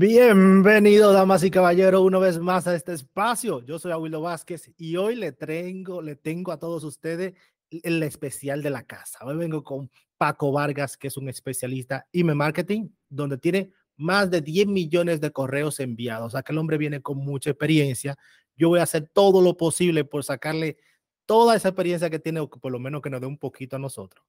Bienvenido, damas y caballeros, una vez más a este espacio. Yo soy Aguilo Vázquez y hoy le tengo, le tengo a todos ustedes el especial de la casa. Hoy vengo con Paco Vargas, que es un especialista email marketing, donde tiene más de 10 millones de correos enviados. O sea, que el hombre viene con mucha experiencia. Yo voy a hacer todo lo posible por sacarle toda esa experiencia que tiene, o por lo menos que nos dé un poquito a nosotros,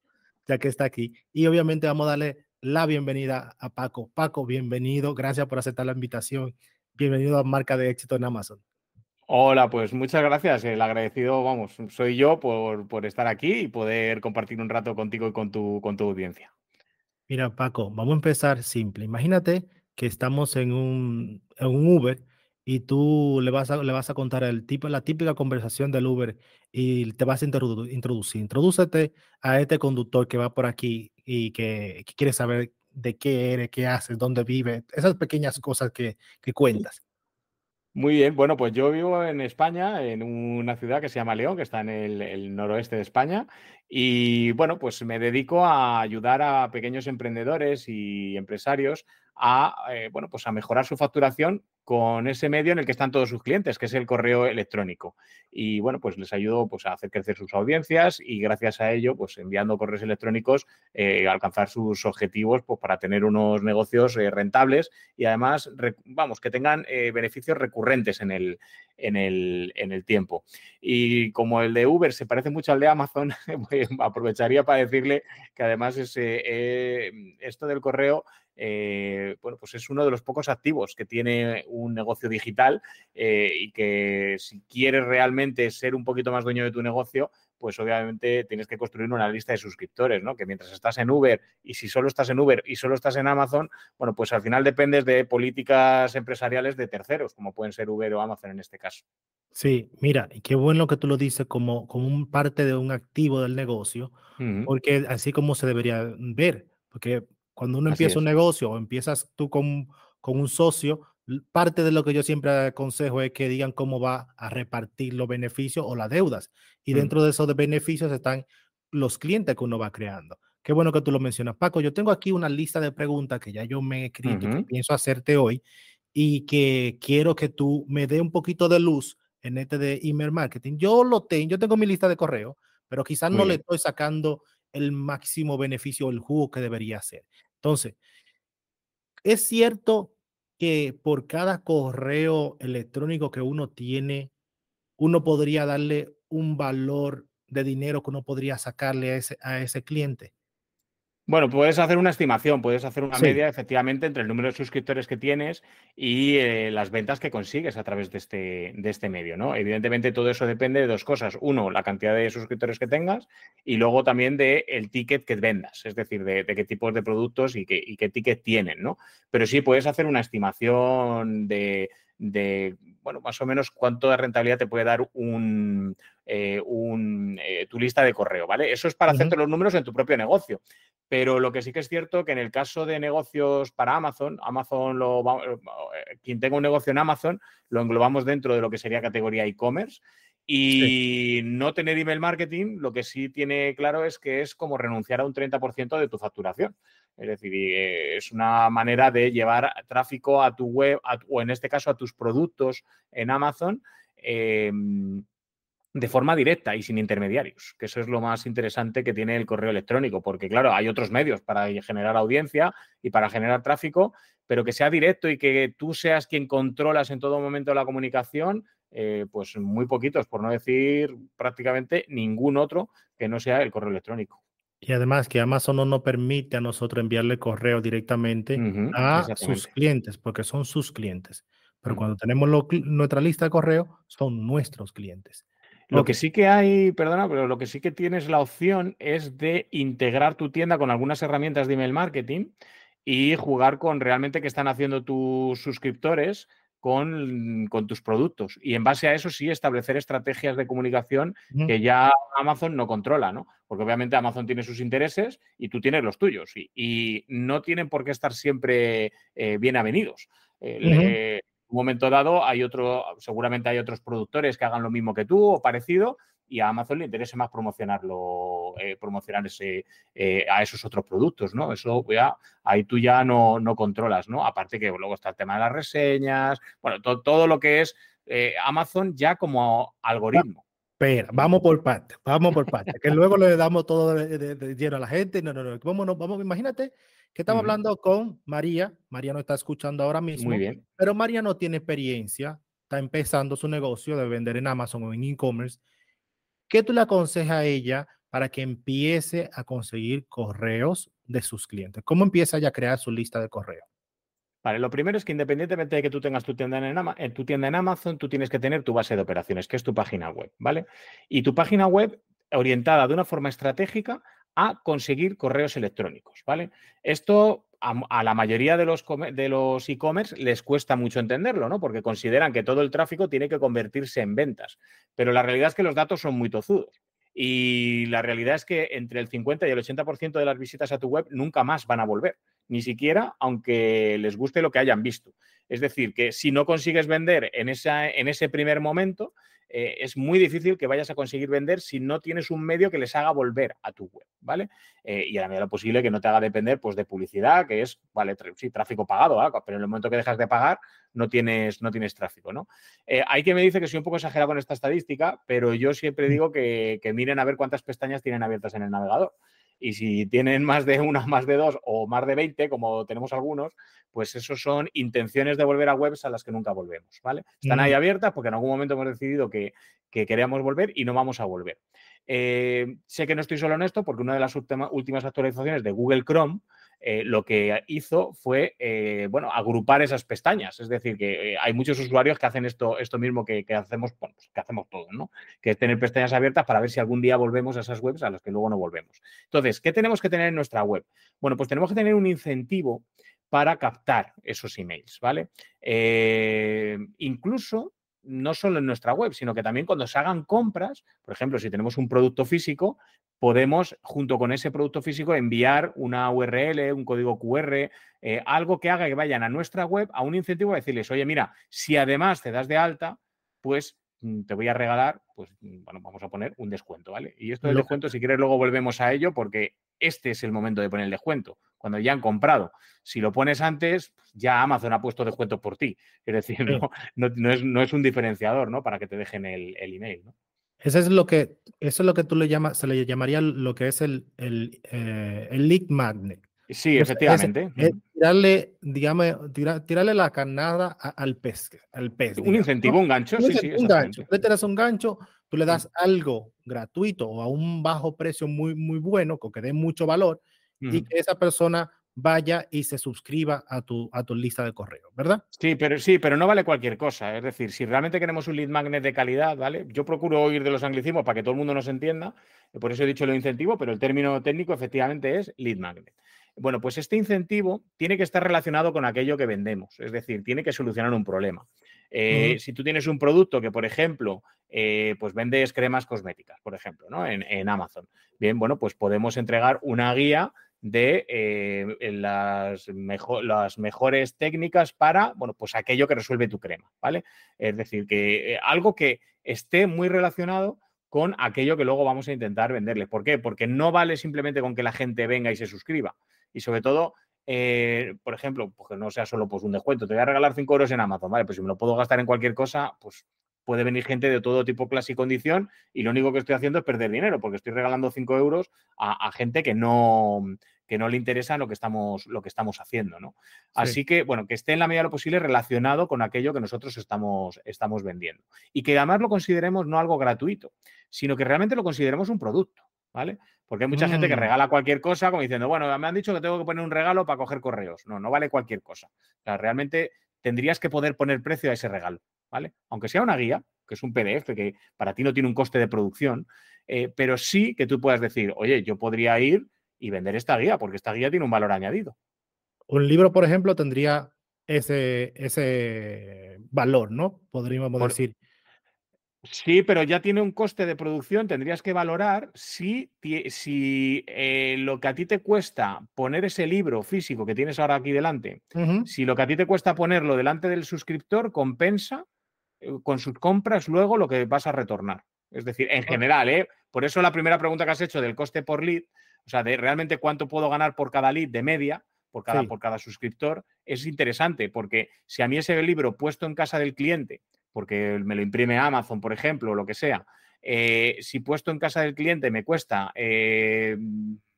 ya que está aquí. Y obviamente vamos a darle la bienvenida a Paco. Paco, bienvenido. Gracias por aceptar la invitación. Bienvenido a Marca de Éxito en Amazon. Hola, pues muchas gracias. El agradecido, vamos, soy yo por, por estar aquí y poder compartir un rato contigo y con tu, con tu audiencia. Mira, Paco, vamos a empezar simple. Imagínate que estamos en un, en un Uber y tú le vas a, le vas a contar el tipo, la típica conversación del Uber y te vas a introducir. Introdúcete a este conductor que va por aquí y que, quiere saber de qué eres, qué haces, dónde vive, esas pequeñas cosas que, que cuentas. Muy bien, bueno, pues yo vivo en España, en una ciudad que se llama León, que está en el, noroeste de España, y bueno, pues me dedico a ayudar a pequeños emprendedores y empresarios a, eh, bueno, pues a mejorar su facturación con ese medio en el que están todos sus clientes, que es el correo electrónico. Y bueno, pues les ayudo pues, a hacer crecer sus audiencias y gracias a ello, pues enviando correos electrónicos, eh, alcanzar sus objetivos pues, para tener unos negocios eh, rentables y además, vamos, que tengan eh, beneficios recurrentes en el, en, el, en el tiempo. Y como el de Uber se parece mucho al de Amazon, pues, aprovecharía para decirle que además ese, esto del correo bueno, pues es uno de los pocos activos que tiene negocio digital eh, y que si quieres realmente ser un poquito más dueño de tu negocio, pues obviamente tienes que construir una lista de suscriptores, ¿no? Que mientras estás en Uber y si solo estás en Uber y solo estás en Amazon, bueno, pues al final dependes de políticas empresariales de terceros, como pueden ser Uber o Amazon en este caso. Sí, mira, y qué bueno que tú lo dices como, como un parte de un activo del negocio, porque así como se debería ver, porque cuando uno empieza un negocio o empiezas tú con, con un socio, parte de lo que yo siempre aconsejo es que digan cómo va a repartir los beneficios o las deudas. Y mm. dentro de esos beneficios están los clientes que uno va creando. Qué bueno que tú lo mencionas. Paco, yo tengo aquí una lista de preguntas que ya yo me he escrito, que pienso hacerte hoy y que quiero que tú me dé un poquito de luz en este de email marketing. Yo lo tengo, yo tengo mi lista de correo, pero quizás no le estoy sacando el máximo beneficio o el jugo que debería hacer. Entonces, es cierto que por cada correo electrónico que uno tiene, uno podría darle un valor de dinero que uno podría sacarle a ese, a ese cliente. Bueno, puedes hacer una estimación, puedes hacer una media efectivamente entre el número de suscriptores que tienes y eh, las ventas que consigues a través de este, de este medio, ¿no? Evidentemente todo eso depende de dos cosas. Uno, la cantidad de suscriptores que tengas y luego también del el ticket que vendas, es decir, de, qué tipos de productos y qué, y qué ticket tienen, ¿no? Pero sí puedes hacer una estimación de, de, bueno, más o menos cuánto de rentabilidad te puede dar un, eh, eh, tu lista de correo, ¿vale? Eso es para hacerte los números en tu propio negocio. Pero lo que sí que es cierto que en el caso de negocios para Amazon, Amazon lo eh, quien tenga un negocio en Amazon, lo englobamos dentro de lo que sería categoría e-commerce. Y no tener email marketing, lo que sí tiene claro es que es como renunciar a un 30% de tu facturación. Es decir, es una manera de llevar tráfico a tu web o en este caso a tus productos en Amazon em, de forma directa y sin intermediarios, que eso es lo más interesante que tiene el correo electrónico, porque claro, hay otros medios para generar audiencia y para generar tráfico, pero que sea directo y que tú seas quien controlas en todo momento la comunicación, eh, pues muy poquitos, por no decir prácticamente ningún otro que no sea el correo electrónico. Y además que Amazon no nos permite a nosotros enviarle correo directamente a sus clientes, porque son sus clientes. Pero cuando tenemos nuestra lista de correo, son nuestros clientes. Lo que sí que hay, perdona, pero lo que sí que tienes la opción es de integrar tu tienda con algunas herramientas de email marketing y jugar con realmente qué están haciendo tus suscriptores con, tus productos. Y en base a eso sí establecer estrategias de comunicación que ya Amazon no controla, ¿no? Porque obviamente Amazon tiene sus intereses y tú tienes los tuyos. Y, no tienen por qué estar siempre eh, bien avenidos un momento dado hay otro, seguramente hay otros productores que hagan lo mismo que tú o parecido y a Amazon le interese más promocionarlo, eh, promocionar ese, eh, a esos otros productos, ¿no? Eso ya, ahí tú ya no, no, controlas, ¿no? Aparte que luego está el tema de las reseñas, bueno, todo lo que es Amazon ya como algoritmo. Espera, vamos por parte, vamos por parte, que luego le damos todo de, lleno a la gente. No, no, no, vamos, vamos, imagínate que estamos hablando con María. María no está escuchando ahora mismo. Muy bien. Pero María no tiene experiencia, está empezando su negocio de vender en Amazon o en e-commerce. ¿Qué tú le aconsejas a ella para que empiece a conseguir correos de sus clientes? ¿Cómo empieza ella a crear su lista de correos? Vale, lo primero es que independientemente de que tú tengas tu tienda en, tienda en Amazon, tú tienes que tener tu base de operaciones, que es tu página web, ¿vale? Y tu página web orientada de una forma estratégica a conseguir correos electrónicos, ¿vale? Esto a, la mayoría de los de los e-commerce les cuesta mucho entenderlo, ¿no? Porque consideran que todo el tráfico tiene que convertirse en ventas. Pero la realidad es que los datos son muy tozudos. Y la realidad es que entre el 50 y el 80% de las visitas a tu web nunca más van a volver, ni siquiera aunque les guste lo que hayan visto. Es decir, que si no consigues vender en, esa, en ese primer momento, eh, es muy difícil que vayas a conseguir vender si no tienes un medio que les haga volver a tu web, ¿vale? Eh, y a la medida posible que no te haga depender pues, de publicidad, que es, vale, sí, tráfico pagado, ¿ah? pero en el momento que dejas de pagar no tienes, no tienes tráfico, ¿no? Eh, hay quien me dice que soy un poco exagerado con esta estadística, pero yo siempre mm. digo que, que miren a ver cuántas pestañas tienen abiertas en el navegador. Y si tienen más de una, más de dos o más de 20, como tenemos algunos, pues esos son intenciones de volver a webs a las que nunca volvemos, ¿vale? Están ahí abiertas porque en algún momento hemos decidido que, que queríamos volver y no vamos a volver. Eh, sé que no estoy solo en esto porque una de las últimas actualizaciones de Google Chrome eh, lo que hizo fue, eh, bueno, agrupar esas pestañas. Es decir, que hay muchos usuarios que hacen esto, esto mismo que, hacemos, pues, que hacemos todos, ¿no? Que es tener pestañas abiertas para ver si algún día volvemos a esas webs a las que luego no volvemos. Entonces, ¿qué tenemos que tener en nuestra web? Bueno, pues tenemos que tener un incentivo para captar esos emails, ¿vale? incluso no solo en nuestra web, sino que también cuando se hagan compras, por ejemplo, si tenemos un producto físico, podemos, junto con ese producto físico, enviar una URL, un código QR, eh, algo que haga que vayan a nuestra web a un incentivo a decirles, oye, mira, si además te das de alta, pues mm, te voy a regalar, pues, mm, bueno, vamos a poner un descuento, ¿vale? Y esto del descuento, si quieres, luego volvemos a ello porque este es el momento de poner el descuento, cuando ya han comprado. Si lo pones antes, ya Amazon ha puesto descuento por ti. Es decir, no, es, un diferenciador, ¿no? Para que te dejen el, email, ¿no? Eso es lo que, eso es lo que tú le llamas, se le llamaría lo que es el, el, eh, lead magnet. Sí, efectivamente. tirarle, digamos, tirarle la carnada al pez. Al pez un incentivo, un gancho. Sí, sí, un gancho. Tú le tiras un gancho, tú le das algo gratuito o a un bajo precio muy, muy bueno, que dé mucho valor, y que esa persona vaya y se suscriba a tu, a tu lista de correo, ¿verdad? Sí, pero sí, pero no vale cualquier cosa. Es decir, si realmente queremos un lead magnet de calidad, ¿vale? Yo procuro oír de los anglicismos para que todo el mundo nos entienda, por eso he dicho lo incentivo, pero el término técnico efectivamente es lead magnet. Bueno, pues este incentivo tiene que estar relacionado con aquello que vendemos, es decir, tiene que solucionar un problema. Eh, si tú tienes un producto que, por ejemplo, eh, pues vendes cremas cosméticas, por ejemplo, ¿no? En, Amazon. Bien, bueno, pues podemos entregar una guía de eh, las, las, mejores técnicas para, bueno, pues aquello que resuelve tu crema, ¿vale? Es decir, que algo que esté muy relacionado con aquello que luego vamos a intentar venderle. ¿Por qué? Porque no vale simplemente con que la gente venga y se suscriba. Y sobre todo, eh, por ejemplo, porque no sea solo pues, un descuento, te voy a regalar 5 euros en Amazon, ¿vale? Pues si me lo puedo gastar en cualquier cosa, pues puede venir gente de todo tipo, clase y condición y lo único que estoy haciendo es perder dinero porque estoy regalando 5 euros a, gente que no, que no le interesa lo que estamos, lo que estamos haciendo, ¿no? Así que, bueno, que esté en la medida de lo posible relacionado con aquello que nosotros estamos, estamos vendiendo. Y que además lo consideremos no algo gratuito, sino que realmente lo consideremos un producto, ¿vale? Porque hay mucha gente que mm. regala cualquier cosa como diciendo, bueno, me han dicho que tengo que poner un regalo para coger correos. No, no vale cualquier cosa. O sea, realmente tendrías que poder poner precio a ese regalo, ¿vale? Aunque sea una guía, que es un PDF, que para ti no tiene un coste de producción, eh, pero sí que tú puedas decir, oye, yo podría ir y vender esta guía, porque esta guía tiene un valor añadido. Un libro, por ejemplo, tendría ese, ese valor, ¿no? Podríamos decir. Sí, pero ya tiene un coste de producción. Tendrías que valorar si, si eh, lo que a ti te cuesta poner ese libro físico que tienes ahora aquí delante, si lo que a ti te cuesta ponerlo delante del suscriptor compensa con sus compras luego lo que vas a retornar. Es decir, en general, ¿eh? Por eso la primera pregunta que has hecho del coste por lead, o sea, de realmente cuánto puedo ganar por cada lead de media, por cada, por cada suscriptor, es interesante, porque si a mí ese libro puesto en casa del cliente, porque me lo imprime Amazon, por ejemplo, o lo que sea, eh, si puesto en casa del cliente me cuesta, eh,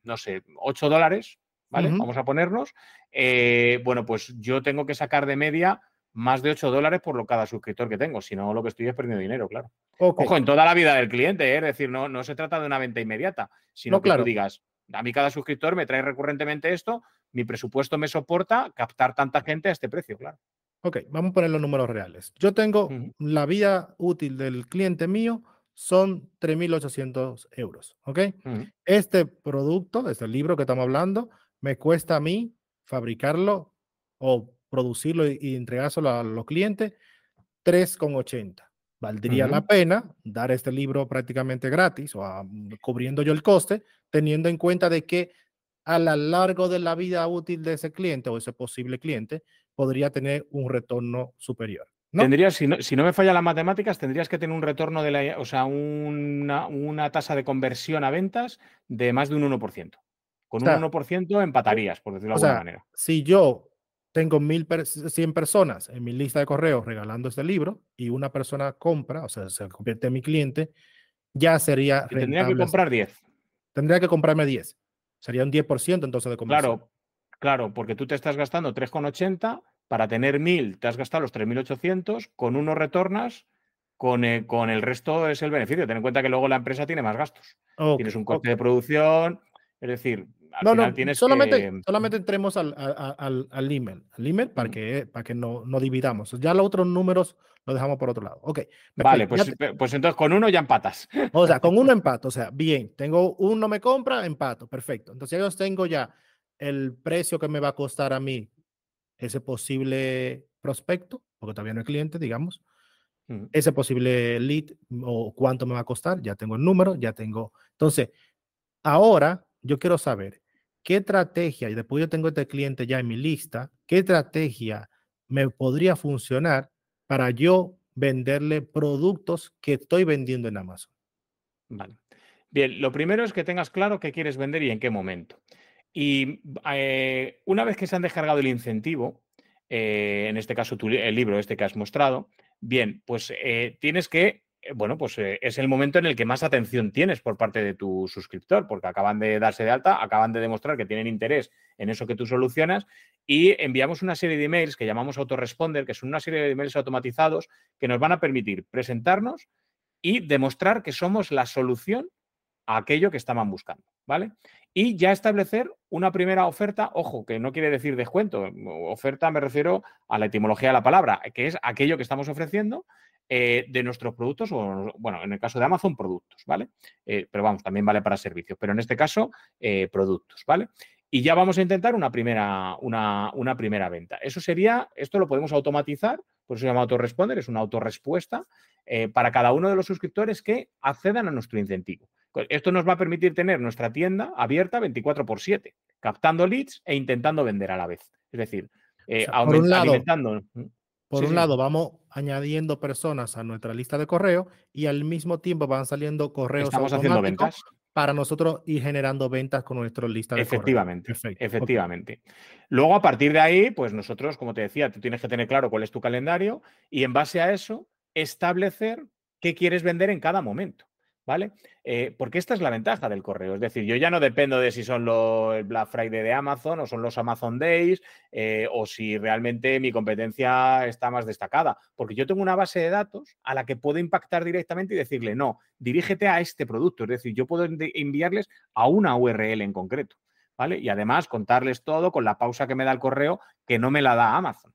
no sé, 8 dólares, ¿vale? Vamos a ponernos, eh, bueno, pues yo tengo que sacar de media más de 8 dólares por lo cada suscriptor que tengo, si no lo que estoy es perdiendo dinero, claro. Ojo, en toda la vida del cliente, es decir, no, no se trata de una venta inmediata, sino que tú digas, a mí cada suscriptor me trae recurrentemente esto, mi presupuesto me soporta captar tanta gente a este precio, claro. Ok, vamos a poner los números reales. Yo tengo la vida útil del cliente mío son 3.800 euros, ¿ok? Este producto, este libro que estamos hablando, me cuesta a mí fabricarlo o producirlo y, entregárselo a los clientes 3,80. Valdría la pena dar este libro prácticamente gratis o cubriendo yo el coste, teniendo en cuenta de que a lo largo de la vida útil de ese cliente o ese posible cliente podría tener un retorno superior. Tendrías, si no, si no, me falla las matemáticas, tendrías que tener un retorno de la, o sea, una, una tasa de conversión a ventas de más de un 1%. Con un 1% empatarías, por decirlo de alguna manera. Si yo tengo mil 100 personas en mi lista de correos regalando este libro y una persona compra, o sea, se convierte en mi cliente, ya sería. Tendría que comprar 10. Tendría que comprarme 10. Sería un 10% entonces de conversión. Claro, claro, porque tú te estás gastando 3,80 para tener 1000 te has gastado los 3800, con uno retornas, con el, con el resto es el beneficio. Ten en cuenta que luego la empresa tiene más gastos. tienes un coste de producción, es decir, al no, no, tienes solamente, solamente entremos al, al, al, email, al email para que, para que no, no dividamos. Ya los otros números los dejamos por otro lado. Ok. Vale, pues, pues entonces con uno ya empatas. O sea, con uno empato. O sea, bien, tengo uno me compra, empato, perfecto. Entonces yo tengo ya el precio que me va a costar a mí ese posible prospecto, porque todavía no hay cliente, digamos, ese posible lead o cuánto me va a costar, ya tengo el número, ya tengo. Entonces, ahora yo quiero saber qué estrategia, y después yo tengo este cliente ya en mi lista, qué estrategia me podría funcionar para yo venderle productos que estoy vendiendo en Amazon. Vale. Bien, lo primero es que tengas claro qué quieres vender y en qué momento. Y eh, una vez que se han descargado el incentivo, eh, en este caso el libro este que has mostrado, bien, pues eh, tienes que, bueno, pues es el momento en el que más atención tienes por parte de tu suscriptor, porque acaban de darse de alta, acaban de demostrar que tienen interés en eso que tú solucionas y enviamos una serie de emails que llamamos autoresponder, que son una serie de emails automatizados que nos van a permitir presentarnos y demostrar que somos la solución a aquello que estaban buscando, ¿vale? y ya establecer una primera oferta, ojo, que no quiere decir descuento, oferta me refiero a la etimología de la palabra, que es aquello que estamos ofreciendo eh, de nuestros productos, o bueno, en el caso de Amazon, productos, ¿vale? Eh, pero vamos, también vale para servicios, pero en este caso, eh, productos, ¿vale? Y ya vamos a intentar una primera, una, una primera venta. Eso sería, esto lo podemos automatizar, por eso se llama autoresponder, es una autorrespuesta para cada uno de los suscriptores que accedan a nuestro incentivo. Esto nos va a permitir tener nuestra tienda abierta 24 por 7, captando leads e intentando vender a la vez. Es decir, eh, por un lado, Por un lado, vamos añadiendo personas a nuestra lista de correo y al mismo tiempo van saliendo correos Estamos haciendo ventas. para nosotros ir generando ventas con nuestra lista de efectivamente, correo. Efectivamente. Luego, a partir de ahí, pues nosotros, como te decía, tú tienes que tener claro cuál es tu calendario y en base a eso establecer qué quieres vender en cada momento. ¿Vale? Eh, porque esta es la ventaja del correo. Es decir, yo ya no dependo de si son los, Black Friday de Amazon o son los Amazon Days eh, o si realmente mi competencia está más destacada, porque yo tengo una base de datos a la que puedo impactar directamente y decirle, no, dirígete a este producto. Es decir, yo puedo enviarles a una URL en concreto. ¿Vale? Y además contarles todo con la pausa que me da el correo que no me la da Amazon.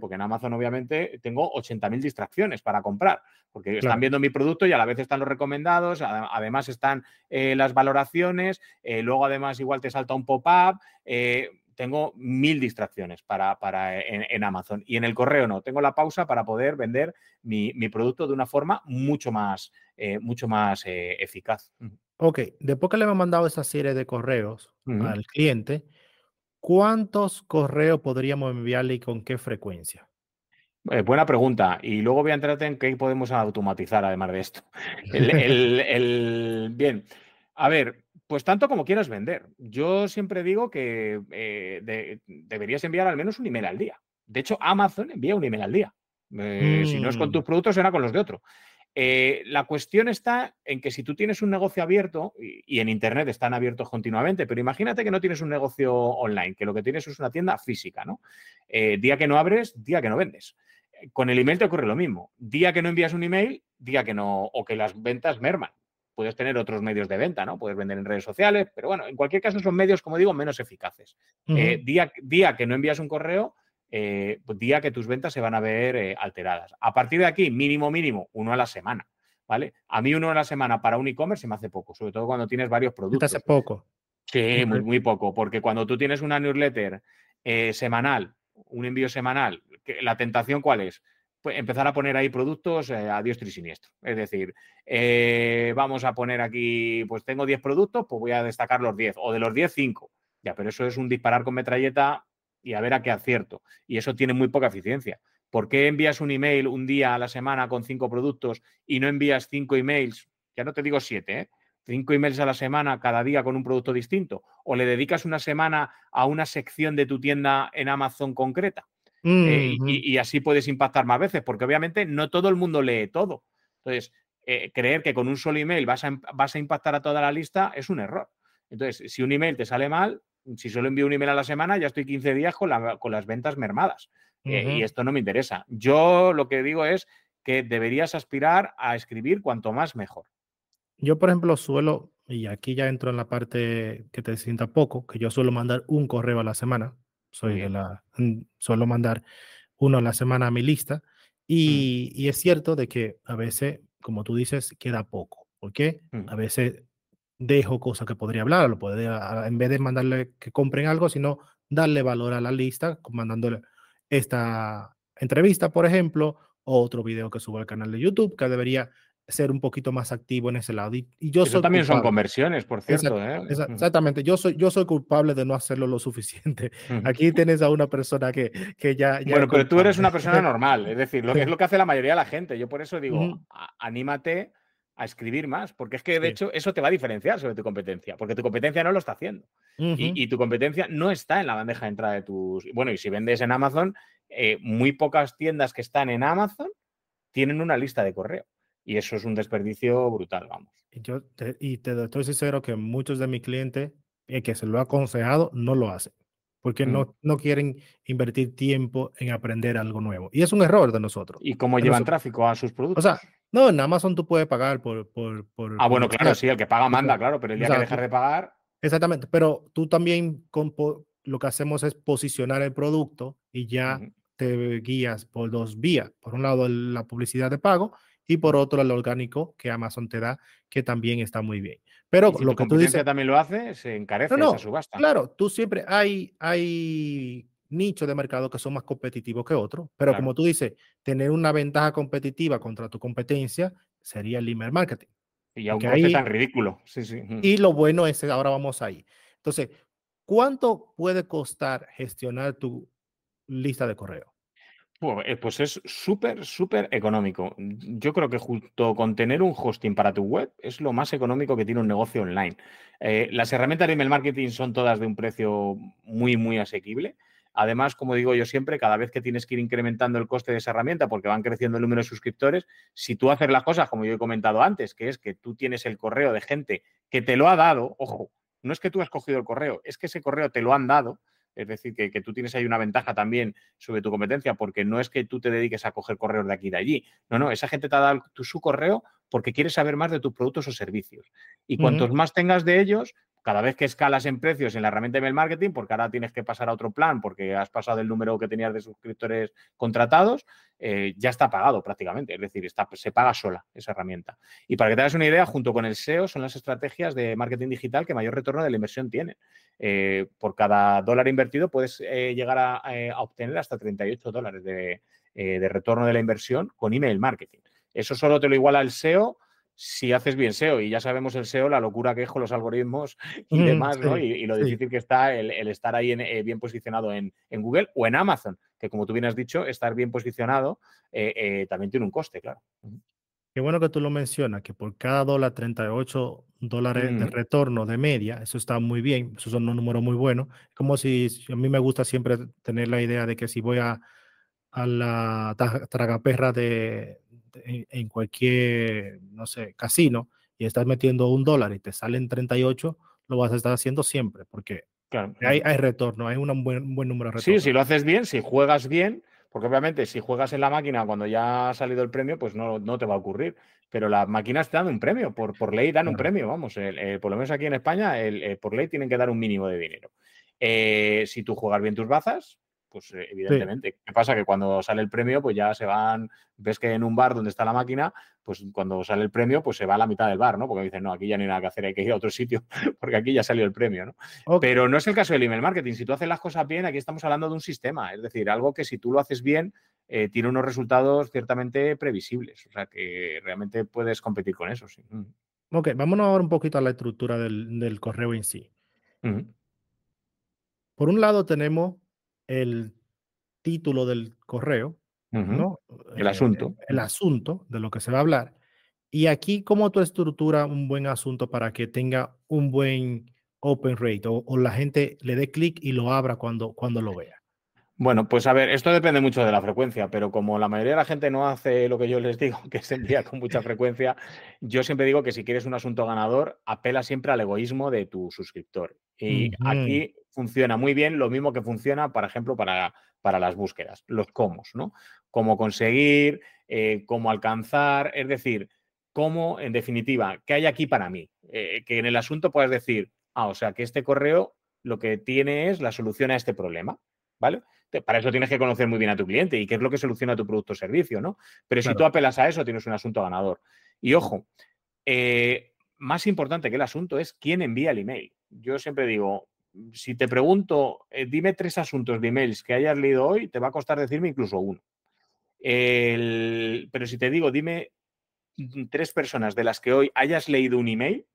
Porque en Amazon obviamente tengo 80.000 distracciones para comprar, porque están viendo mi producto y a la vez están los recomendados, además están eh, las valoraciones, eh, luego además igual te salta un pop-up. Eh, tengo mil distracciones para, para en, Amazon y en el correo no. Tengo la pausa para poder vender mi, producto de una forma mucho más, mucho más eficaz. Ok, después que le hemos mandado esa serie de correos al cliente, ¿cuántos correos podríamos enviarle y con qué frecuencia? Eh, buena pregunta. Y luego voy a entrarte en qué podemos automatizar además de esto. El, bien, a ver, pues tanto como quieras vender. Yo siempre digo que eh, deberías enviar al menos un email al día. De hecho, Amazon envía un email al día. Eh, si no es con tus mm. productos, será con los de otro. La cuestión está en que si tú tienes un negocio abierto, y, en Internet están abiertos continuamente, pero imagínate que no tienes un negocio online, que lo que tienes es una tienda física, ¿no? día que no abres, día que no vendes con el email te ocurre lo mismo. Día que no envías un email, día que no, o que las ventas merman. Puedes tener otros medios de venta, ¿no? Puedes vender en redes sociales, pero bueno, en cualquier caso son medios, como digo, menos eficaces. Eh, día, día, que no envías un correo, eh, pues día que tus ventas se van a ver eh, alteradas. A partir de aquí, mínimo, mínimo, uno a la semana, ¿vale? A mí uno a la semana para un e-commerce se me hace poco, sobre todo cuando tienes varios productos. ¿Te hace poco? Sí, muy, muy poco, porque cuando tú tienes una newsletter semanal, un envío semanal, ¿la tentación cuál es? Pues empezar a poner ahí productos eh, a diestro y siniestro. Es decir, eh, vamos a poner aquí, pues tengo 10 productos, pues voy a destacar los 10, o de los 10, 5. Ya, pero eso es un disparar con metralleta y a ver a qué acierto. Y eso tiene muy poca eficiencia. ¿Por qué envías un email un día a la semana con cinco productos y no envías cinco emails? Ya no te digo siete, ¿eh? cinco emails a la semana cada día con un producto distinto. O le dedicas una semana a una sección de tu tienda en Amazon concreta. Eh, y, así puedes impactar más veces, porque obviamente no todo el mundo lee todo. Entonces, eh, creer que con un solo email vas a, vas a impactar a toda la lista es un error. Entonces, si un email te sale mal, si solo envío un email a la semana, ya estoy 15 días con, con las ventas mermadas. Eh, y esto no me interesa. Yo lo que digo es que deberías aspirar a escribir cuanto más mejor. Yo, por ejemplo, suelo, y aquí ya entro en la parte que te sienta poco, que yo suelo mandar un correo a la semana. Soy de la, mm, suelo mandar uno a la semana a mi lista mm. y, es cierto de que a veces, como tú dices, queda poco. porque mm. A veces dejo cosas que podría hablar, lo podría, en vez de mandarle que compren algo, sino darle valor a la lista, mandándole esta entrevista, por ejemplo, o otro video que subo al canal de YouTube, que debería ser un poquito más activo en ese lado. Y, yo Eso también son conversiones, por cierto. ¿eh? exactamente, yo soy, yo soy culpable de no hacerlo lo suficiente. Aquí tienes a una persona que, que ya, Bueno, pero tú eres una persona normal, es decir, lo que es lo que hace la mayoría de la gente. Yo por eso digo, anímate a escribir más, porque es que de hecho eso te va a diferenciar sobre tu competencia, porque tu competencia no lo está haciendo. y, tu competencia no está en la bandeja de entrada de tus... Bueno, y si vendes en Amazon, eh, muy pocas tiendas que están en Amazon tienen una lista de correo. Y eso es un desperdicio brutal, vamos. Y, yo te, y te estoy sincero que muchos de mis clientes eh, que se lo ha aconsejado no lo hacen, porque mm. no, no quieren invertir tiempo en aprender algo nuevo. Y es un error de nosotros. ¿Y cómo llevan tráfico a sus productos? O sea, no, en Amazon tú puedes pagar por... por, por ah, bueno, claro, sí, el que paga manda, claro, pero el día que dejar de pagar... Exactamente, pero tú también con, lo que hacemos es posicionar el producto y ya te guías por dos vías. Por un lado, la publicidad de pago y por otro el orgánico que Amazon te da, que también está muy bien. Pero lo que tú dices también lo hace, se encarece no, esa subasta. Claro, tú siempre hay hay nichos de mercado que son más competitivos que otros, pero como tú dices, tener una ventaja competitiva contra tu competencia sería el email marketing. Y aunque es tan ridículo. Sí, sí. Y lo bueno es, ahora vamos ahí. Entonces, ¿cuánto puede costar gestionar tu lista de correo? Eh, pues es súper, súper económico. Yo creo que junto con tener un hosting para tu web es lo más económico que tiene un negocio online. Eh, las herramientas de email marketing son todas de un precio muy, muy asequible. Además, como digo yo siempre, cada vez que tienes que ir incrementando el coste de esa herramienta porque van creciendo el número de suscriptores, si tú haces las cosas como yo he comentado antes, que es que tú tienes el correo de gente que te lo ha dado, ojo, no es que tú has cogido el correo, es que ese correo te lo han dado, es decir, que, tú tienes ahí una ventaja también sobre tu competencia, porque no es que tú te dediques a coger correos de aquí y de allí. No, no, esa gente te ha dado su correo porque quiere saber más de tus productos o servicios. Y cuantos más tengas de ellos, cada vez que escalas en precios en la herramienta de email marketing, porque ahora tienes que pasar a otro plan porque has pasado el número que tenías de suscriptores contratados, eh, ya está pagado prácticamente. Es decir, está, se paga sola esa herramienta. Y para que te hagas una idea, junto con el SEO son las estrategias de marketing digital que mayor retorno de la inversión tienen. Eh, por cada dólar invertido puedes eh, llegar a, obtener hasta 38 dólares de, de retorno de la inversión con email marketing. Eso solo te lo iguala el SEO si haces bien SEO, y ya sabemos el SEO, la locura que es con los algoritmos y demás, ¿no? Y, lo difícil que está el, estar ahí eh, bien posicionado en, Google o en Amazon. que como tú bien has dicho, estar bien posicionado eh, eh, también tiene un coste, claro. Qué bueno que tú lo mencionas, que por cada dólar 38 dólares de retorno de media, eso está muy bien, esos son un número muy bueno. Como si, a mí me gusta siempre tener la idea de que si voy a, a la tragaperra de, en cualquier, no sé, casino y estás metiendo un dólar y te salen 38, lo vas a estar haciendo siempre, porque hay, hay, retorno, hay un buen, buen número de retorno. Sí, si lo haces bien, si juegas bien, porque obviamente si juegas en la máquina cuando ya ha salido el premio, pues no, no te va a ocurrir. Pero las máquinas te dan un premio, por, por ley dan un premio, vamos. por lo menos aquí en España, el, por ley tienen que dar un mínimo de dinero. Eh, si tú juegas bien tus bazas, pues eh, evidentemente. ¿Qué pasa? Que cuando sale el premio, pues ya se van, ves que en un bar donde está la máquina, pues cuando sale el premio, pues se va a la mitad del bar, ¿no? Porque dicen, no, aquí ya no hay nada que hacer, hay que ir a otro sitio, porque aquí ya salió el premio, ¿no? Pero no es el caso del email marketing. Si tú haces las cosas bien, aquí estamos hablando de un sistema, es decir, algo que si tú lo haces bien, eh, tiene unos resultados ciertamente previsibles. O sea, que realmente puedes competir con eso, sí. Mm. Ok, vámonos ahora un poquito a la estructura del, correo en sí. Por un lado tenemos el título del correo, ¿no? El asunto. Eh, el, asunto de lo que se va a hablar. Y aquí, ¿cómo tú estructuras un buen asunto para que tenga un buen open rate o, la gente le dé clic y lo abra cuando, cuando lo vea? Bueno, pues a ver, esto depende mucho de la frecuencia, pero como la mayoría de la gente no hace lo que yo les digo, que se envía con mucha frecuencia, yo siempre digo que si quieres un asunto ganador, apela siempre al egoísmo de tu suscriptor. Y aquí funciona muy bien lo mismo que funciona, por ejemplo, para, para las búsquedas, los cómo, ¿no? Cómo conseguir, eh, cómo alcanzar, es decir, cómo, en definitiva, ¿qué hay aquí para mí? Eh, que en el asunto puedas decir, ah, o sea, que este correo lo que tiene es la solución a este problema, ¿vale? Para eso tienes que conocer muy bien a tu cliente y qué es lo que soluciona tu producto o servicio, ¿no? Pero si tú apelas a eso, tienes un asunto ganador. Y ojo, eh, más importante que el asunto es quién envía el email. Yo siempre digo, si te pregunto, eh, dime tres asuntos de emails que hayas leído hoy, te va a costar decirme incluso uno. pero si te digo, dime tres personas de las que hoy hayas leído un email,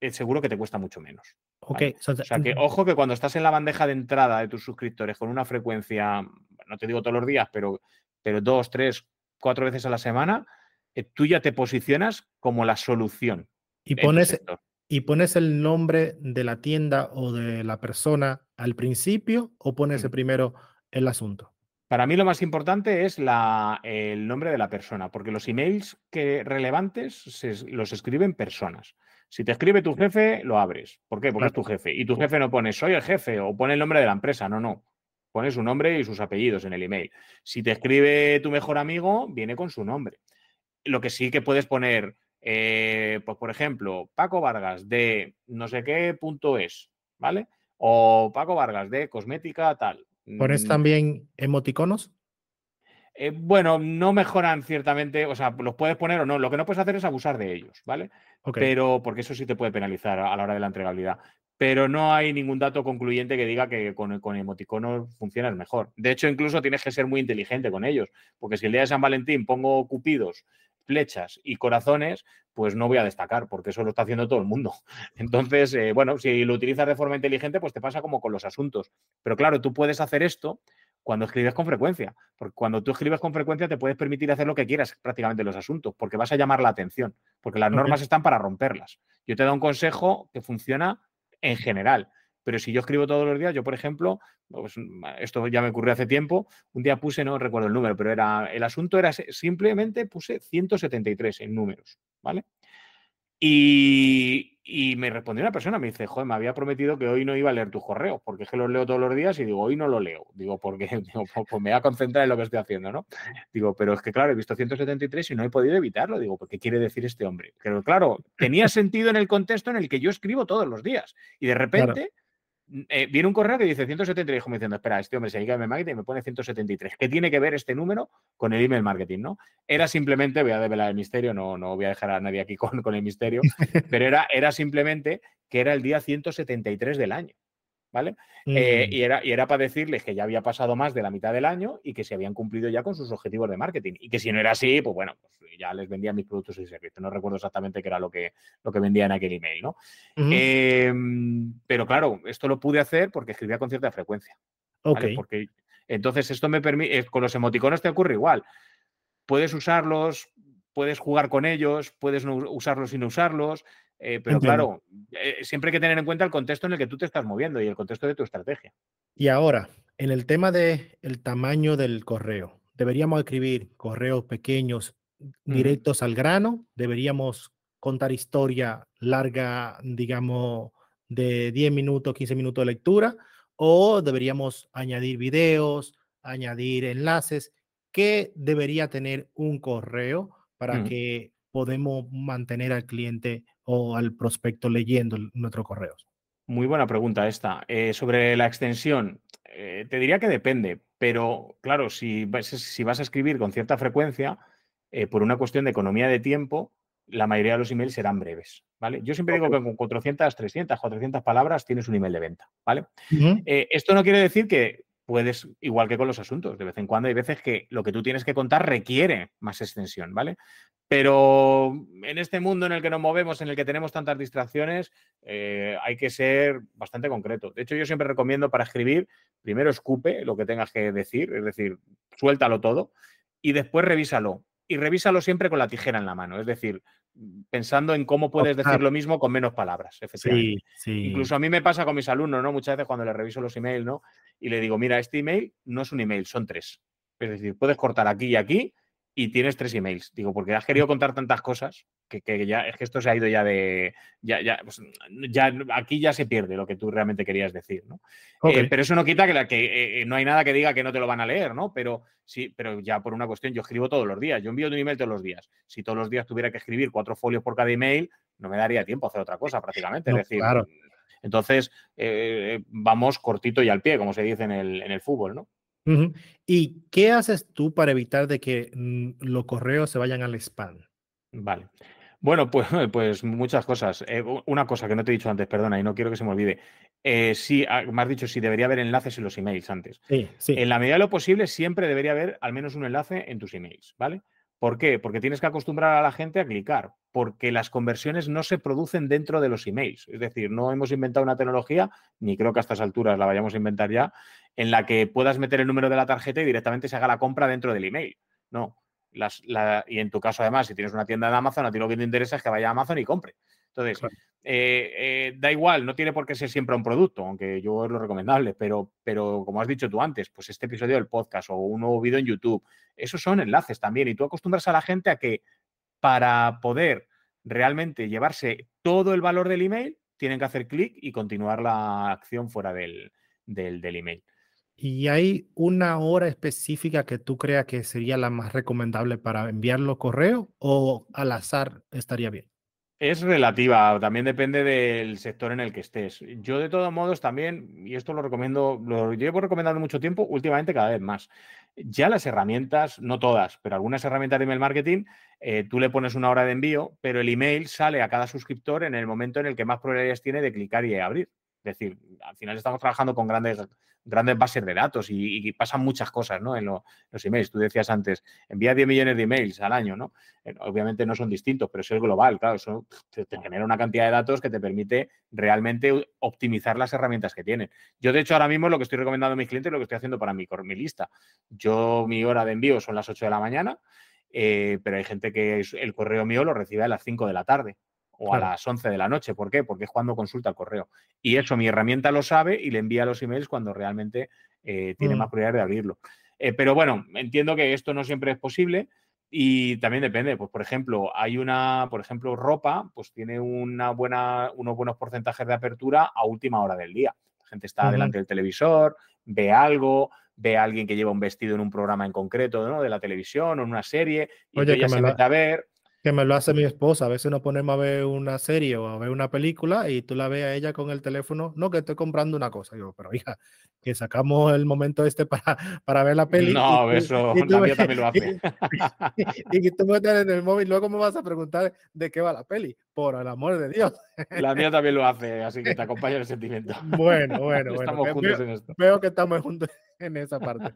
eh, seguro que te cuesta mucho menos. Ok. O sea que ojo que cuando estás en la bandeja de entrada de tus suscriptores con una frecuencia, no te digo todos los días, pero, pero dos, tres, cuatro veces a la semana, eh, tú ya te posicionas como la solución. Y pones, y pones el nombre de la tienda o de la persona al principio o pones mm. primero el asunto. Para mí lo más importante es la, el nombre de la persona, porque los emails que relevantes los escriben personas. Si te escribe tu jefe, lo abres. ¿Por qué? Porque es tu jefe. Y tu jefe no pone soy el jefe o pone el nombre de la empresa. No, no. Pone su nombre y sus apellidos en el email. Si te escribe tu mejor amigo, viene con su nombre. Lo que sí que puedes poner, eh, pues por ejemplo, Paco Vargas de no sé qué punto es, ¿vale? O Paco Vargas de cosmética tal. ¿Pones mm. también emoticonos? Eh, bueno, no mejoran ciertamente, o sea, los puedes poner o no. Lo que no puedes hacer es abusar de ellos, ¿vale? Pero, porque eso sí te puede penalizar a la hora de la entregabilidad. Pero no hay ningún dato concluyente que diga que con, con emoticonos funcionas mejor. De hecho, incluso tienes que ser muy inteligente con ellos, porque si el día de San Valentín pongo cupidos, flechas y corazones, pues no voy a destacar, porque eso lo está haciendo todo el mundo. Entonces, eh, bueno, si lo utilizas de forma inteligente, pues te pasa como con los asuntos. Pero claro, tú puedes hacer esto cuando escribes con frecuencia. Porque cuando tú escribes con frecuencia te puedes permitir hacer lo que quieras prácticamente en los asuntos, porque vas a llamar la atención, porque las normas están para romperlas. Yo te doy un consejo que funciona en general. Pero si yo escribo todos los días, yo, por ejemplo, pues, esto ya me ocurrió hace tiempo, un día puse, no recuerdo el número, pero era el asunto era simplemente puse 173 en números, ¿vale? Y, me respondió una persona, me dice, joder, me había prometido que hoy no iba a leer tus correos, porque es que los leo todos los días y digo, hoy no lo leo. Digo, porque pues, pues me voy a concentrar en lo que estoy haciendo, ¿no? Digo, pero es que claro, he visto 173 y no he podido evitarlo. Digo, ¿qué quiere decir este hombre? Pero claro, tenía sentido en el contexto en el que yo escribo todos los días. Y de repente... Eh, viene un correo que dice 173, me diciendo, espera, este hombre se dedica a marketing y me pone 173. ¿Qué tiene que ver este número con el email marketing? ¿no? Era simplemente, voy a develar el misterio, no, no voy a dejar a nadie aquí con, con el misterio, pero era, era simplemente que era el día 173 del año. ¿Vale? Eh, mm. y, era, y era para decirles que ya había pasado más de la mitad del año y que se habían cumplido ya con sus objetivos de marketing. Y que si no era así, pues bueno, pues ya les vendía mis productos y servicios. No recuerdo exactamente qué era lo que, lo que vendía en aquel email, ¿no? Em, pero claro, esto lo pude hacer porque escribía con cierta frecuencia. Ok. Porque Entonces, esto me permite, con los emoticonos te ocurre igual. Puedes usarlos, puedes jugar con ellos, puedes no usarlos sin usarlos, eh, pero claro, eh, siempre hay que tener en cuenta el contexto en el que tú te estás moviendo y el contexto de tu estrategia. Y ahora, en el tema del el tamaño del correo, deberíamos escribir correos pequeños, directos al grano, deberíamos contar historia larga, digamos, de 10 minutos, 15 minutos de lectura, o deberíamos añadir videos, añadir enlaces. ¿Qué debería tener un correo para que podemos mantener al cliente o al prospecto leyendo nuestros correos? Muy buena pregunta esta. Eh, sobre la extensión, eh, te diría que depende, pero claro, si vas, si vas a escribir con cierta frecuencia, eh, por una cuestión de economía de tiempo, la mayoría de los emails serán breves, ¿vale? Yo siempre digo que con 400, 300, 400 palabras tienes un email de venta, ¿vale? esto no quiere decir que puedes, igual que con los asuntos, de vez en cuando hay veces que lo que tú tienes que contar requiere más extensión, ¿vale? Pero en este mundo en el que nos movemos, en el que tenemos tantas distracciones, eh, hay que ser bastante concreto. De hecho, yo siempre recomiendo para escribir, primero escupe lo que tengas que decir, es decir, suéltalo todo, y después revísalo. Y revísalo siempre con la tijera en la mano, es decir, pensando en cómo puedes decir lo mismo con menos palabras, efectivamente. Incluso a mí me pasa con mis alumnos, ¿no? Muchas veces cuando les reviso los emails, ¿no? Y le digo, mira, este email no es un email, son tres. Es decir, puedes cortar aquí y aquí y tienes tres emails. Digo, porque has querido contar tantas cosas que, ya es que esto se ha ido ya de. Ya, ya, pues, ya, aquí ya se pierde lo que tú realmente querías decir, ¿no? Eh, pero eso no quita que, la, que eh, no hay nada que diga que no te lo van a leer, ¿no? Pero sí, pero ya por una cuestión, yo escribo todos los días. Yo envío un email todos los días. Si todos los días tuviera que escribir cuatro folios por cada email, no me daría tiempo a hacer otra cosa prácticamente. es decir, claro. entonces eh, vamos cortito y al pie, como se dice en el, en el fútbol, ¿no? ¿Y qué haces tú para evitar de que mm, los correos se vayan al spam? Vale. Bueno, pues, pues muchas cosas. Eh, una cosa que no te he dicho antes, perdona, y no quiero que se me olvide. Eh, sí, ah, me has dicho si debería haber enlaces en los emails antes. Sí, sí. En la medida de lo posible, siempre debería haber al menos un enlace en tus emails, ¿vale? ¿Por qué? Porque tienes que acostumbrar a la gente a clicar, porque las conversiones no se producen dentro de los emails. Es decir, no hemos inventado una tecnología, ni creo que a estas alturas la vayamos a inventar ya, en la que puedas meter el número de la tarjeta y directamente se haga la compra dentro del email. No. Y en tu caso, además, si tienes una tienda de Amazon, a ti lo que te interesa es que vaya a Amazon y compre. Entonces, eh, eh, da igual, no tiene por qué ser siempre un producto, aunque yo es lo recomendable, pero, pero como has dicho tú antes, pues este episodio del podcast o un nuevo vídeo en YouTube, esos son enlaces también. Y tú acostumbras a la gente a que para poder realmente llevarse todo el valor del email, tienen que hacer clic y continuar la acción fuera del, del, del email. ¿Y hay una hora específica que tú creas que sería la más recomendable para enviarlo correo o al azar estaría bien? Es relativa, también depende del sector en el que estés. Yo de todos modos también, y esto lo recomiendo, lo llevo recomendando mucho tiempo, últimamente cada vez más. Ya las herramientas, no todas, pero algunas herramientas de email marketing, eh, tú le pones una hora de envío, pero el email sale a cada suscriptor en el momento en el que más probabilidades tiene de clicar y abrir. Es decir, al final estamos trabajando con grandes, grandes bases de datos y, pasan muchas cosas ¿no? en los emails. Tú decías antes, envía 10 millones de emails al año, ¿no? Eh, obviamente no son distintos, pero eso es global, claro, eso te, genera una cantidad de datos que te permite realmente optimizar las herramientas que tienen. Yo, de hecho, ahora mismo lo que estoy recomendando a mis clientes es lo que estoy haciendo para mi, mi lista. Yo, mi hora de envío son las 8 de la mañana, eh, pero hay gente que el correo mío lo recibe a las 5 de la tarde o a las 11 de la noche. ¿Por qué? Porque es cuando consulta el correo. Y eso mi herramienta lo sabe y le envía los emails cuando realmente eh, tiene mm. más prioridad de abrirlo. Eh, pero bueno, entiendo que esto no siempre es posible y también depende. Pues, por ejemplo, hay una, por ejemplo, ropa, pues tiene una buena, unos buenos porcentajes de apertura a última hora del día. La gente está delante del televisor, ve algo, ve a alguien que lleva un vestido en un programa en concreto ¿no? de la televisión o en una serie y Oye, ella se mete a ver que me lo hace mi esposa. A veces nos ponemos a ver una serie o a ver una película y tú la ves a ella con el teléfono. No, que estoy comprando una cosa. Yo, pero hija, que sacamos el momento este para, para ver la peli. No, eso la mía también lo hace. Y, tú me en el móvil, luego me vas a preguntar de qué va la peli. Por el amor de Dios. La mía también lo hace, así que te acompaña el sentimiento. Bueno, bueno, estamos Juntos en esto. Veo que estamos juntos en esa parte.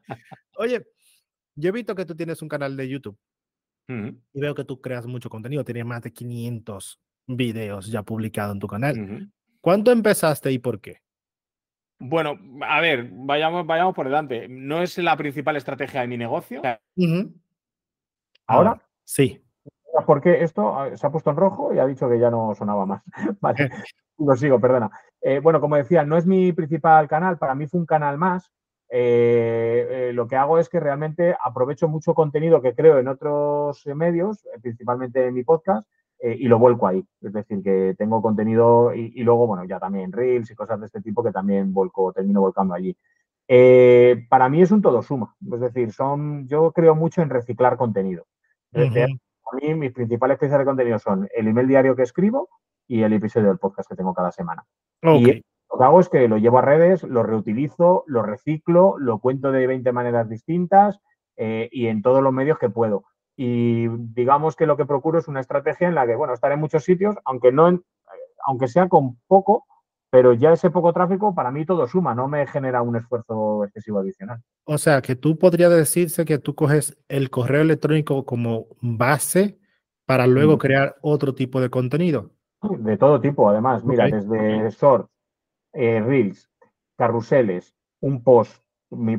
Oye, yo he visto que tú tienes un canal de YouTube. Y veo que tú creas mucho contenido, tienes más de 500 videos ya publicados en tu canal. ¿Cuánto empezaste y por qué? Bueno, a ver, vayamos, vayamos por delante. No es la principal estrategia de mi negocio. ¿Ahora? Sí. Porque esto ah, se ha puesto en rojo y ha dicho que ya no sonaba más. vale, lo sigo, perdona. Eh, bueno, como decía, no es mi principal canal, para mí fue un canal más. Eh, eh, lo que hago es que realmente aprovecho mucho contenido que creo en otros medios, principalmente en mi podcast, eh, y lo vuelco ahí. Es decir, que tengo contenido y, luego, bueno, ya también Reels y cosas de este tipo que también vuelco, termino volcando allí. Eh, para mí es un todo suma. Es decir, son, yo creo mucho en reciclar contenido. A mí mis principales piezas de contenido son el email diario que escribo y el episodio del podcast que tengo cada semana. Y lo que hago es que lo llevo a redes, lo reutilizo, lo reciclo, lo cuento de 20 maneras distintas eh, y en todos los medios que puedo. Y digamos que lo que procuro es una estrategia en la que, bueno, estar en muchos sitios, aunque, no aunque sea con poco, pero ya ese poco tráfico para mí todo suma, no me genera un esfuerzo excesivo adicional. O sea, que tú podrías decirse que tú coges el correo electrónico como base para luego mm. crear otro tipo de contenido. De todo tipo, además. Mira, desde shorts, eh, reels, carruseles, un post,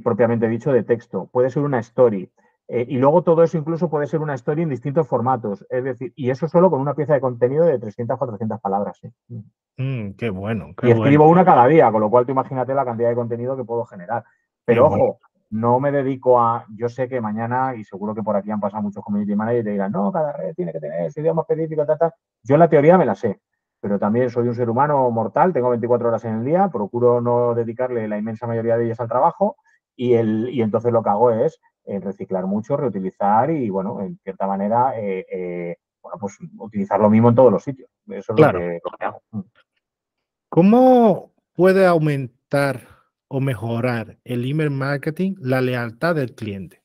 propiamente dicho, de texto, puede ser una story, eh, y luego todo eso incluso puede ser una historia en distintos formatos. Es decir, y eso solo con una pieza de contenido de 300, 400 palabras. Mm, qué bueno. y escribo una cada día, con lo cual tú imagínate la cantidad de contenido que puedo generar. Pero ojo, no me dedico a. Yo sé que mañana, y seguro que por aquí han pasado muchos community managers y te dirán, no, cada red tiene que tener ese idioma específico, tal, Yo la teoría me la sé, pero también soy un ser humano mortal, tengo 24 horas en el día, procuro no dedicarle la inmensa mayoría de ellas al trabajo. Y, el, y entonces lo que hago es reciclar mucho, reutilizar y, bueno, en cierta manera, eh, eh, bueno, pues utilizar lo mismo en todos los sitios. Eso es lo, que, hago. Mm. ¿Cómo puede aumentar o mejorar el email marketing la lealtad del cliente?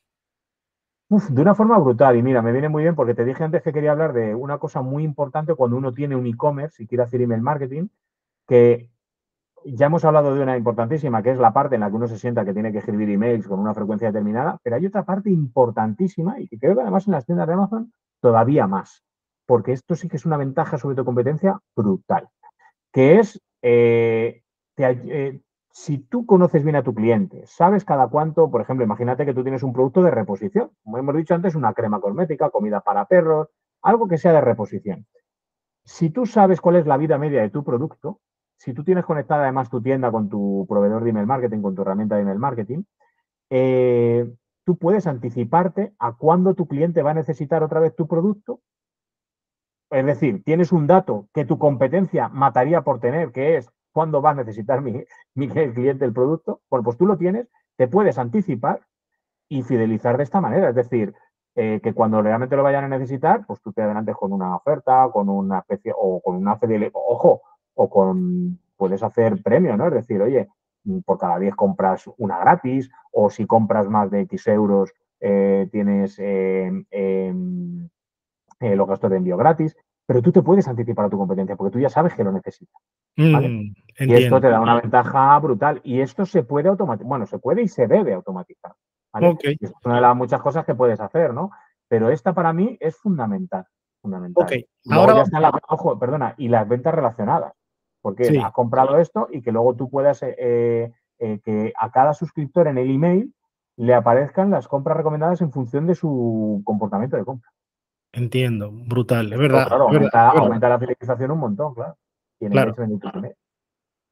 De una forma brutal. Y mira, me viene muy bien porque te dije antes que quería hablar de una cosa muy importante cuando uno tiene un e-commerce y quiere hacer email marketing, que ya hemos hablado de una importantísima, que es la parte en la que uno se sienta que tiene que escribir emails con una frecuencia determinada, pero hay otra parte importantísima y que creo que además en las tiendas de Amazon todavía más, porque esto sí que es una ventaja sobre tu competencia brutal, que es eh, eh, si tú conoces bien a tu cliente, sabes cada cuánto, por ejemplo, imagínate que tú tienes un producto de reposición, como hemos dicho antes, una crema cosmética, comida para perros, algo que sea de reposición. Si tú sabes cuál es la vida media de tu producto, si tú tienes conectada además tu tienda con tu proveedor de email marketing, con tu herramienta de email marketing, eh, tú puedes anticiparte a cuándo tu cliente va a necesitar otra vez tu producto. Es decir, tienes un dato que tu competencia mataría por tener, que es cuándo va a necesitar mi, cliente el producto. Bueno, pues tú lo tienes, te puedes anticipar y fidelizar de esta manera. Es decir, eh, que cuando realmente lo vayan a necesitar, pues tú te adelantes con una oferta, con una especie o con una fidelización. Ojo, o con, puedes hacer premio, ¿no? Es decir, oye, por cada 10 compras una gratis, o si compras más de X euros, eh, tienes eh, em, los gastos de envío gratis, pero tú te puedes anticipar a tu competencia porque tú ya sabes que lo necesitas. Mm, y esto te da una ventaja brutal. Y esto se puede automatizar, bueno, se puede y se debe automatizar. es una de las muchas cosas que puedes hacer, ¿no? Pero esta para mí es fundamental. fundamental. Ahora ya están las, ojo, perdona, y las ventas relacionadas porque has comprado esto y que luego tú puedas, eh, eh, que a cada suscriptor en el email le aparezcan las compras recomendadas en función de su comportamiento de compra. Entiendo, brutal, es verdad. claro, aumenta, la fidelización un montón, claro.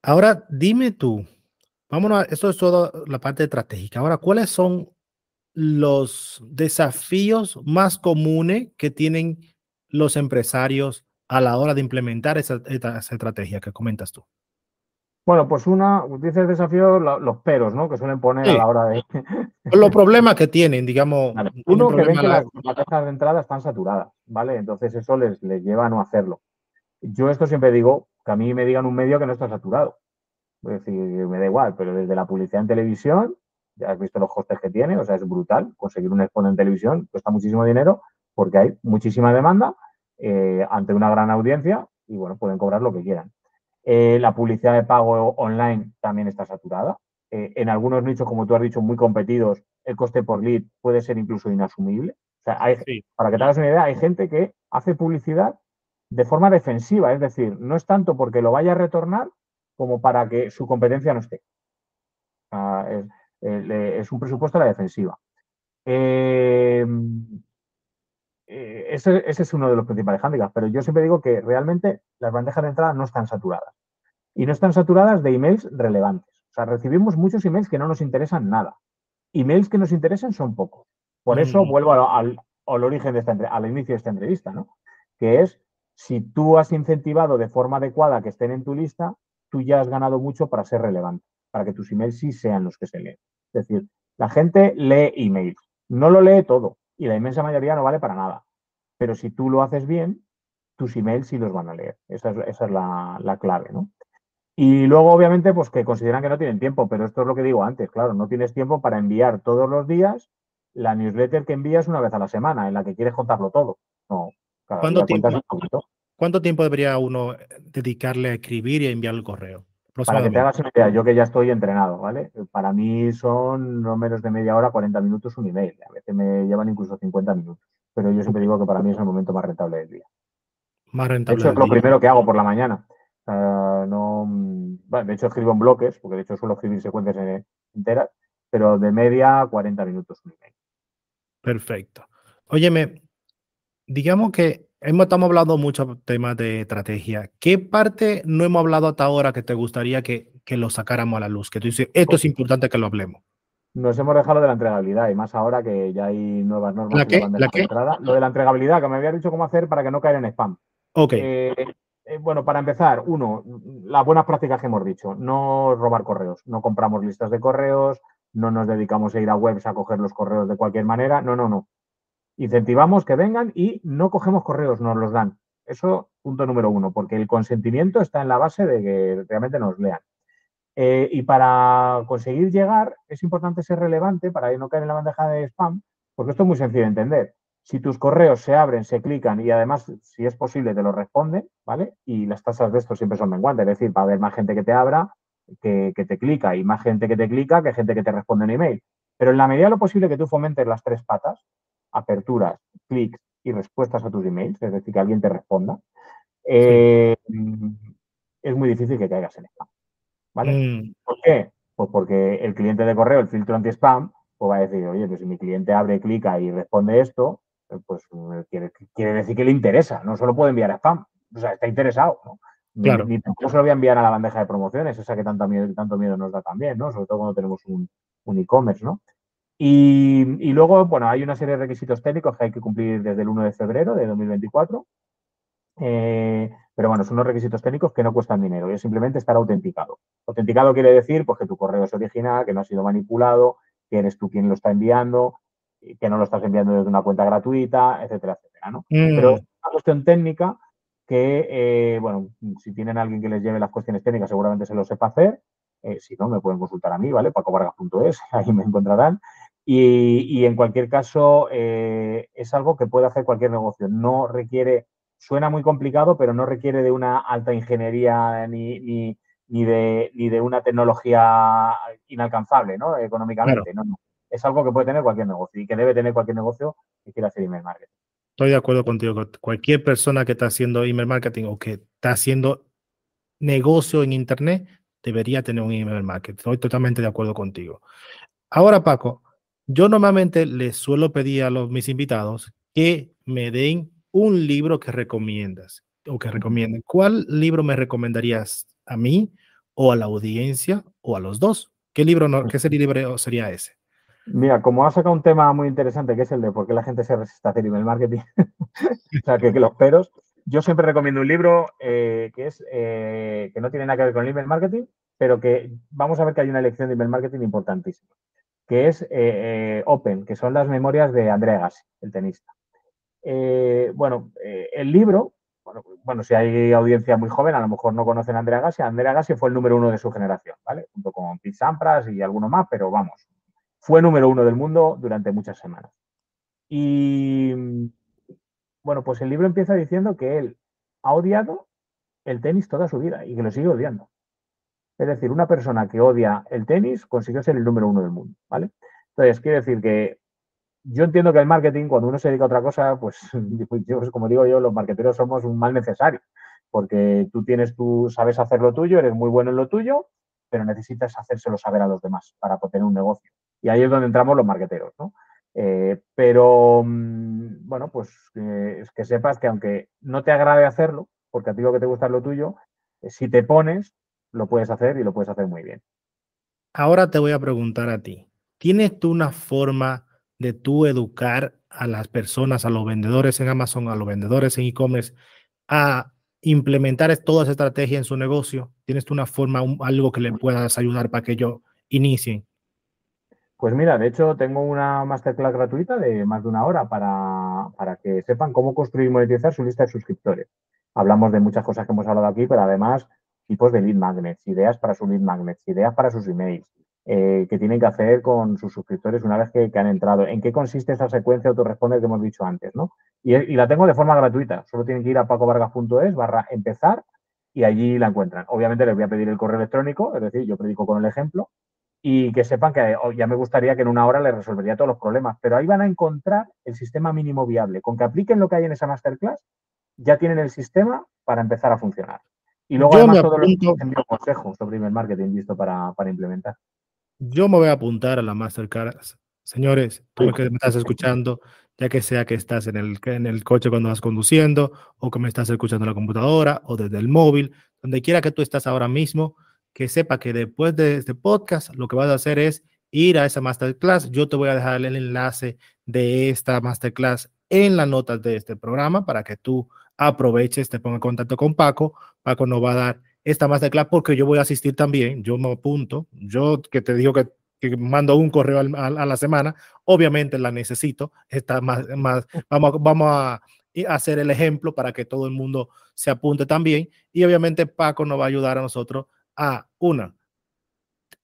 Ahora, dime tú, vámonos, a, esto es toda la parte estratégica. Ahora, ¿cuáles son los desafíos más comunes que tienen los empresarios a la hora de implementar esa, estrategia que comentas tú? Bueno, pues una, dices desafío, los peros, ¿no? Que suelen poner a la hora de. los problemas que tienen, digamos. Uno, que ven que las, cajas de entrada están saturadas, ¿vale? Entonces eso les, les lleva a no hacerlo. Yo esto siempre digo, que a mí me digan un medio que no está saturado. Es decir, me da igual, pero desde la publicidad en televisión, ya has visto los costes que tiene, o sea, es brutal. Conseguir un exponente en televisión cuesta muchísimo dinero porque hay muchísima demanda eh, ante una gran audiencia y bueno, pueden cobrar lo que quieran. Eh, la publicidad de pago online también está saturada. Eh, en algunos nichos, como tú has dicho, muy competidos, el coste por lead puede ser incluso inasumible. O sea, para que te hagas una idea, hay gente que hace publicidad de forma defensiva, es decir, no es tanto porque lo vaya a retornar como para que su competencia no esté. es, un presupuesto a la defensiva. Eh, eh, ese, ese, es uno de los principales hándicaps, pero yo siempre digo que realmente las bandejas de entrada no están saturadas. Y no están saturadas de emails relevantes. O sea, recibimos muchos emails que no nos interesan nada. Emails que nos interesan son pocos. Por eso mm. vuelvo al, al, origen de esta al inicio de esta entrevista, ¿no? Que es si tú has incentivado de forma adecuada que estén en tu lista, tú ya has ganado mucho para ser relevante, para que tus emails sí sean los que se leen. Es decir, la gente lee emails, no lo lee todo y la inmensa mayoría no vale para nada. Pero si tú lo haces bien, tus emails sí los van a leer. Esa es, la, la, clave, ¿no? Y luego, obviamente, pues que consideran que no tienen tiempo, pero esto es lo que digo antes, claro, no tienes tiempo para enviar todos los días la newsletter que envías una vez a la semana, en la que quieres contarlo todo. No, ¿Cuánto, tiempo, ¿Cuánto tiempo debería uno dedicarle a escribir y a enviar el correo? Para que te hagas una idea, yo que ya estoy entrenado, ¿vale? Para mí son no menos de media hora, 40 minutos un email. A veces me llevan incluso 50 minutos. Pero yo siempre digo que para mí es el momento más rentable del día. Más rentable. De hecho, es lo primero que hago por la mañana. no, de hecho, escribo en bloques, porque de hecho suelo escribir secuencias enteras, pero de media 40 minutos un email. Perfecto. Óyeme, digamos que hemos, estamos hablando mucho temas de estrategia. ¿Qué parte no hemos hablado hasta ahora que te gustaría que, que lo sacáramos a la luz? Que tú dices, esto es importante que lo hablemos. Nos hemos dejado de la entregabilidad y más ahora que ya hay nuevas normas ¿La qué? ¿La entrada. Lo de la entregabilidad, que me había dicho cómo hacer para que no caiga en spam. Ok. Eh, eh, bueno, para empezar, uno, las buenas prácticas que hemos dicho. No robar correos. No compramos listas de correos, no nos dedicamos a ir a webs a coger los correos de cualquier manera. No, no, no. Incentivamos que vengan y no cogemos correos, nos los dan. Eso, punto número uno, porque el consentimiento está en la base de que realmente nos lean. Eh, y para conseguir llegar es importante ser relevante para no caer en la bandeja de spam, porque esto es muy sencillo de entender. Si tus correos se abren, se clican y además, si es posible, te lo responden, ¿vale? Y las tasas de esto siempre son menguantes, es decir, va a haber más gente que te abra, que, que, te clica y más gente que te clica que gente que te responde en email. Pero en la medida de lo posible que tú fomentes las tres patas, aperturas, clics y respuestas a tus emails, es decir, que alguien te responda, eh, es muy difícil que caigas en spam. ¿Vale? Mm. ¿Por qué? Pues porque el cliente de correo, el filtro anti-spam, pues va a decir, oye, pues si mi cliente abre, clica y responde esto, eh, pues eh, quiere, decir que le interesa, no solo puede enviar a spam, o sea, está interesado, ¿no? Claro. Ni, tampoco se lo voy a enviar a la bandeja de promociones, esa que tanto miedo, tanto miedo nos da también, ¿no? Sobre todo cuando tenemos un, e-commerce, ¿no? Y, luego, bueno, hay una serie de requisitos técnicos que hay que cumplir desde el 1 de febrero de 2024. Eh, pero bueno, son unos requisitos técnicos que no cuestan dinero, es simplemente estar autenticado. Autenticado quiere decir pues, que tu correo es original, que no ha sido manipulado, que eres tú quien lo está enviando, que no lo estás enviando desde una cuenta gratuita, etcétera, etcétera. ¿no? Mm. Pero es una cuestión técnica que, eh, bueno, si tienen alguien que les lleve las cuestiones técnicas, seguramente se lo sepa hacer. Eh, si no, me pueden consultar a mí, ¿vale? pacovargas.es, ahí me encontrarán. Y, en cualquier caso, eh, es algo que puede hacer cualquier negocio. No requiere, suena muy complicado, pero no requiere de una alta ingeniería ni, ni, ni, de, ni de una tecnología inalcanzable, ¿no? Económicamente. No, no. Es algo que puede tener cualquier negocio y que debe tener cualquier negocio que quiera hacer email marketing. Estoy de acuerdo contigo. Cualquier persona que está haciendo email marketing o que está haciendo negocio en Internet debería tener un email marketing. Estoy totalmente de acuerdo contigo. Ahora, Paco, yo normalmente les suelo pedir a los, mis invitados que me den un libro que recomiendas o que recomienden. ¿Cuál libro me recomendarías a mí o a la audiencia o a los dos? ¿Qué libro, no, qué libro sería ese? Mira, como has sacado un tema muy interesante que es el de por qué la gente se resiste a hacer email marketing, o sea, que, los peros, yo siempre recomiendo un libro eh, que es eh, que no tiene nada que ver con el email marketing, pero que vamos a ver que hay una lección de email marketing importantísima que es eh, eh, Open, que son las memorias de Andrea Gassi, el tenista. Eh, bueno, el libro, bueno, si hay audiencia muy joven, a lo mejor no conocen a Andrea Gassi. Andrea Gassi fue el número uno de su generación, ¿vale? Junto con Pete Sampras y alguno más, pero vamos, fue número uno del mundo durante muchas semanas. Y bueno, pues el libro empieza diciendo que él ha odiado el tenis toda su vida y que lo sigue odiando. Es decir, una persona que odia el tenis consiguió ser el número uno del mundo, ¿vale? Entonces, quiere decir que yo entiendo que el marketing, cuando uno se dedica a otra cosa, pues, pues como digo yo, los marketeros somos un mal necesario, porque tú tienes, tú sabes hacer lo tuyo, eres muy bueno en lo tuyo, pero necesitas hacérselo saber a los demás para tener un negocio. Y ahí es donde entramos los marqueteros, ¿no? Eh, pero, mm, bueno, pues es que sepas que aunque no te agrade hacerlo, porque a ti lo que te gusta es lo tuyo, eh, si te pones, lo puedes hacer y lo puedes hacer muy bien. Ahora te voy a preguntar a ti, ¿tienes tú una forma de tú educar a las personas, a los vendedores en Amazon, a los vendedores en e-commerce, a implementar toda esa estrategia en su negocio? ¿Tienes tú una forma, algo que le puedas ayudar para que ellos inicien? Pues mira, de hecho tengo una masterclass gratuita de más de una hora para, para que sepan cómo construir y monetizar su lista de suscriptores. Hablamos de muchas cosas que hemos hablado aquí, pero además tipos de lead magnets, ideas para sus lead magnets, ideas para sus emails, eh, que tienen que hacer con sus suscriptores una vez que, han entrado. ¿En qué consiste esa secuencia de autorresponde que hemos dicho antes? ¿no? Y, la tengo de forma gratuita. Solo tienen que ir a pacovargas.es barra empezar y allí la encuentran. Obviamente les voy a pedir el correo electrónico, es decir, yo predico con el ejemplo y que sepan que oh, ya me gustaría que en una hora les resolvería todos los problemas, pero ahí van a encontrar el sistema mínimo viable. Con que apliquen lo que hay en esa masterclass, ya tienen el sistema para empezar a funcionar. Y luego además todos los consejos sobre email marketing listo para, para implementar. Yo me voy a apuntar a la Mastercard. Señores, tú que me estás escuchando, ya que sea que estás en el, en el coche cuando vas conduciendo, o que me estás escuchando en la computadora, o desde el móvil, donde quiera que tú estás ahora mismo, que sepa que después de este podcast, lo que vas a hacer es ir a esa masterclass. Yo te voy a dejar el enlace de esta masterclass en las notas de este programa para que tú aproveches, te ponga en contacto con Paco. Paco nos va a dar esta masterclass porque yo voy a asistir también, yo me apunto, yo que te digo que, mando un correo a, la semana, obviamente la necesito, está más, más, vamos, vamos a hacer el ejemplo para que todo el mundo se apunte también y obviamente Paco nos va a ayudar a nosotros a una,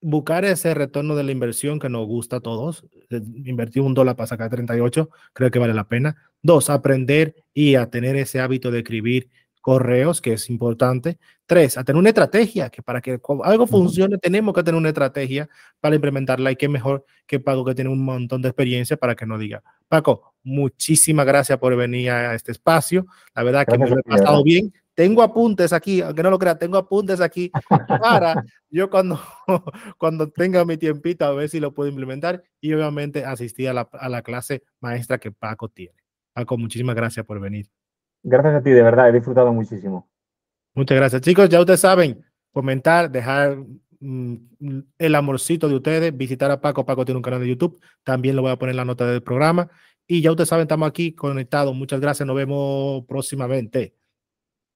buscar ese retorno de la inversión que nos gusta a todos, invertir un dólar para sacar 38, creo que vale la pena. Dos, aprender y a tener ese hábito de escribir correos, que es importante. Tres, a tener una estrategia, que para que algo funcione tenemos que tener una estrategia para implementarla y qué mejor que Paco que tiene un montón de experiencia para que nos diga. Paco, muchísimas gracias por venir a este espacio. La verdad que me he pasado bien. Tengo apuntes aquí, aunque no lo crea, tengo apuntes aquí para yo cuando, cuando tenga mi tiempito a ver si lo puedo implementar y obviamente asistir a la, a la clase maestra que Paco tiene. Paco, muchísimas gracias por venir. Gracias a ti, de verdad, he disfrutado muchísimo. Muchas gracias. Chicos, ya ustedes saben, comentar, dejar mm, el amorcito de ustedes, visitar a Paco. Paco tiene un canal de YouTube, también lo voy a poner en la nota del programa. Y ya ustedes saben, estamos aquí conectados. Muchas gracias, nos vemos próximamente.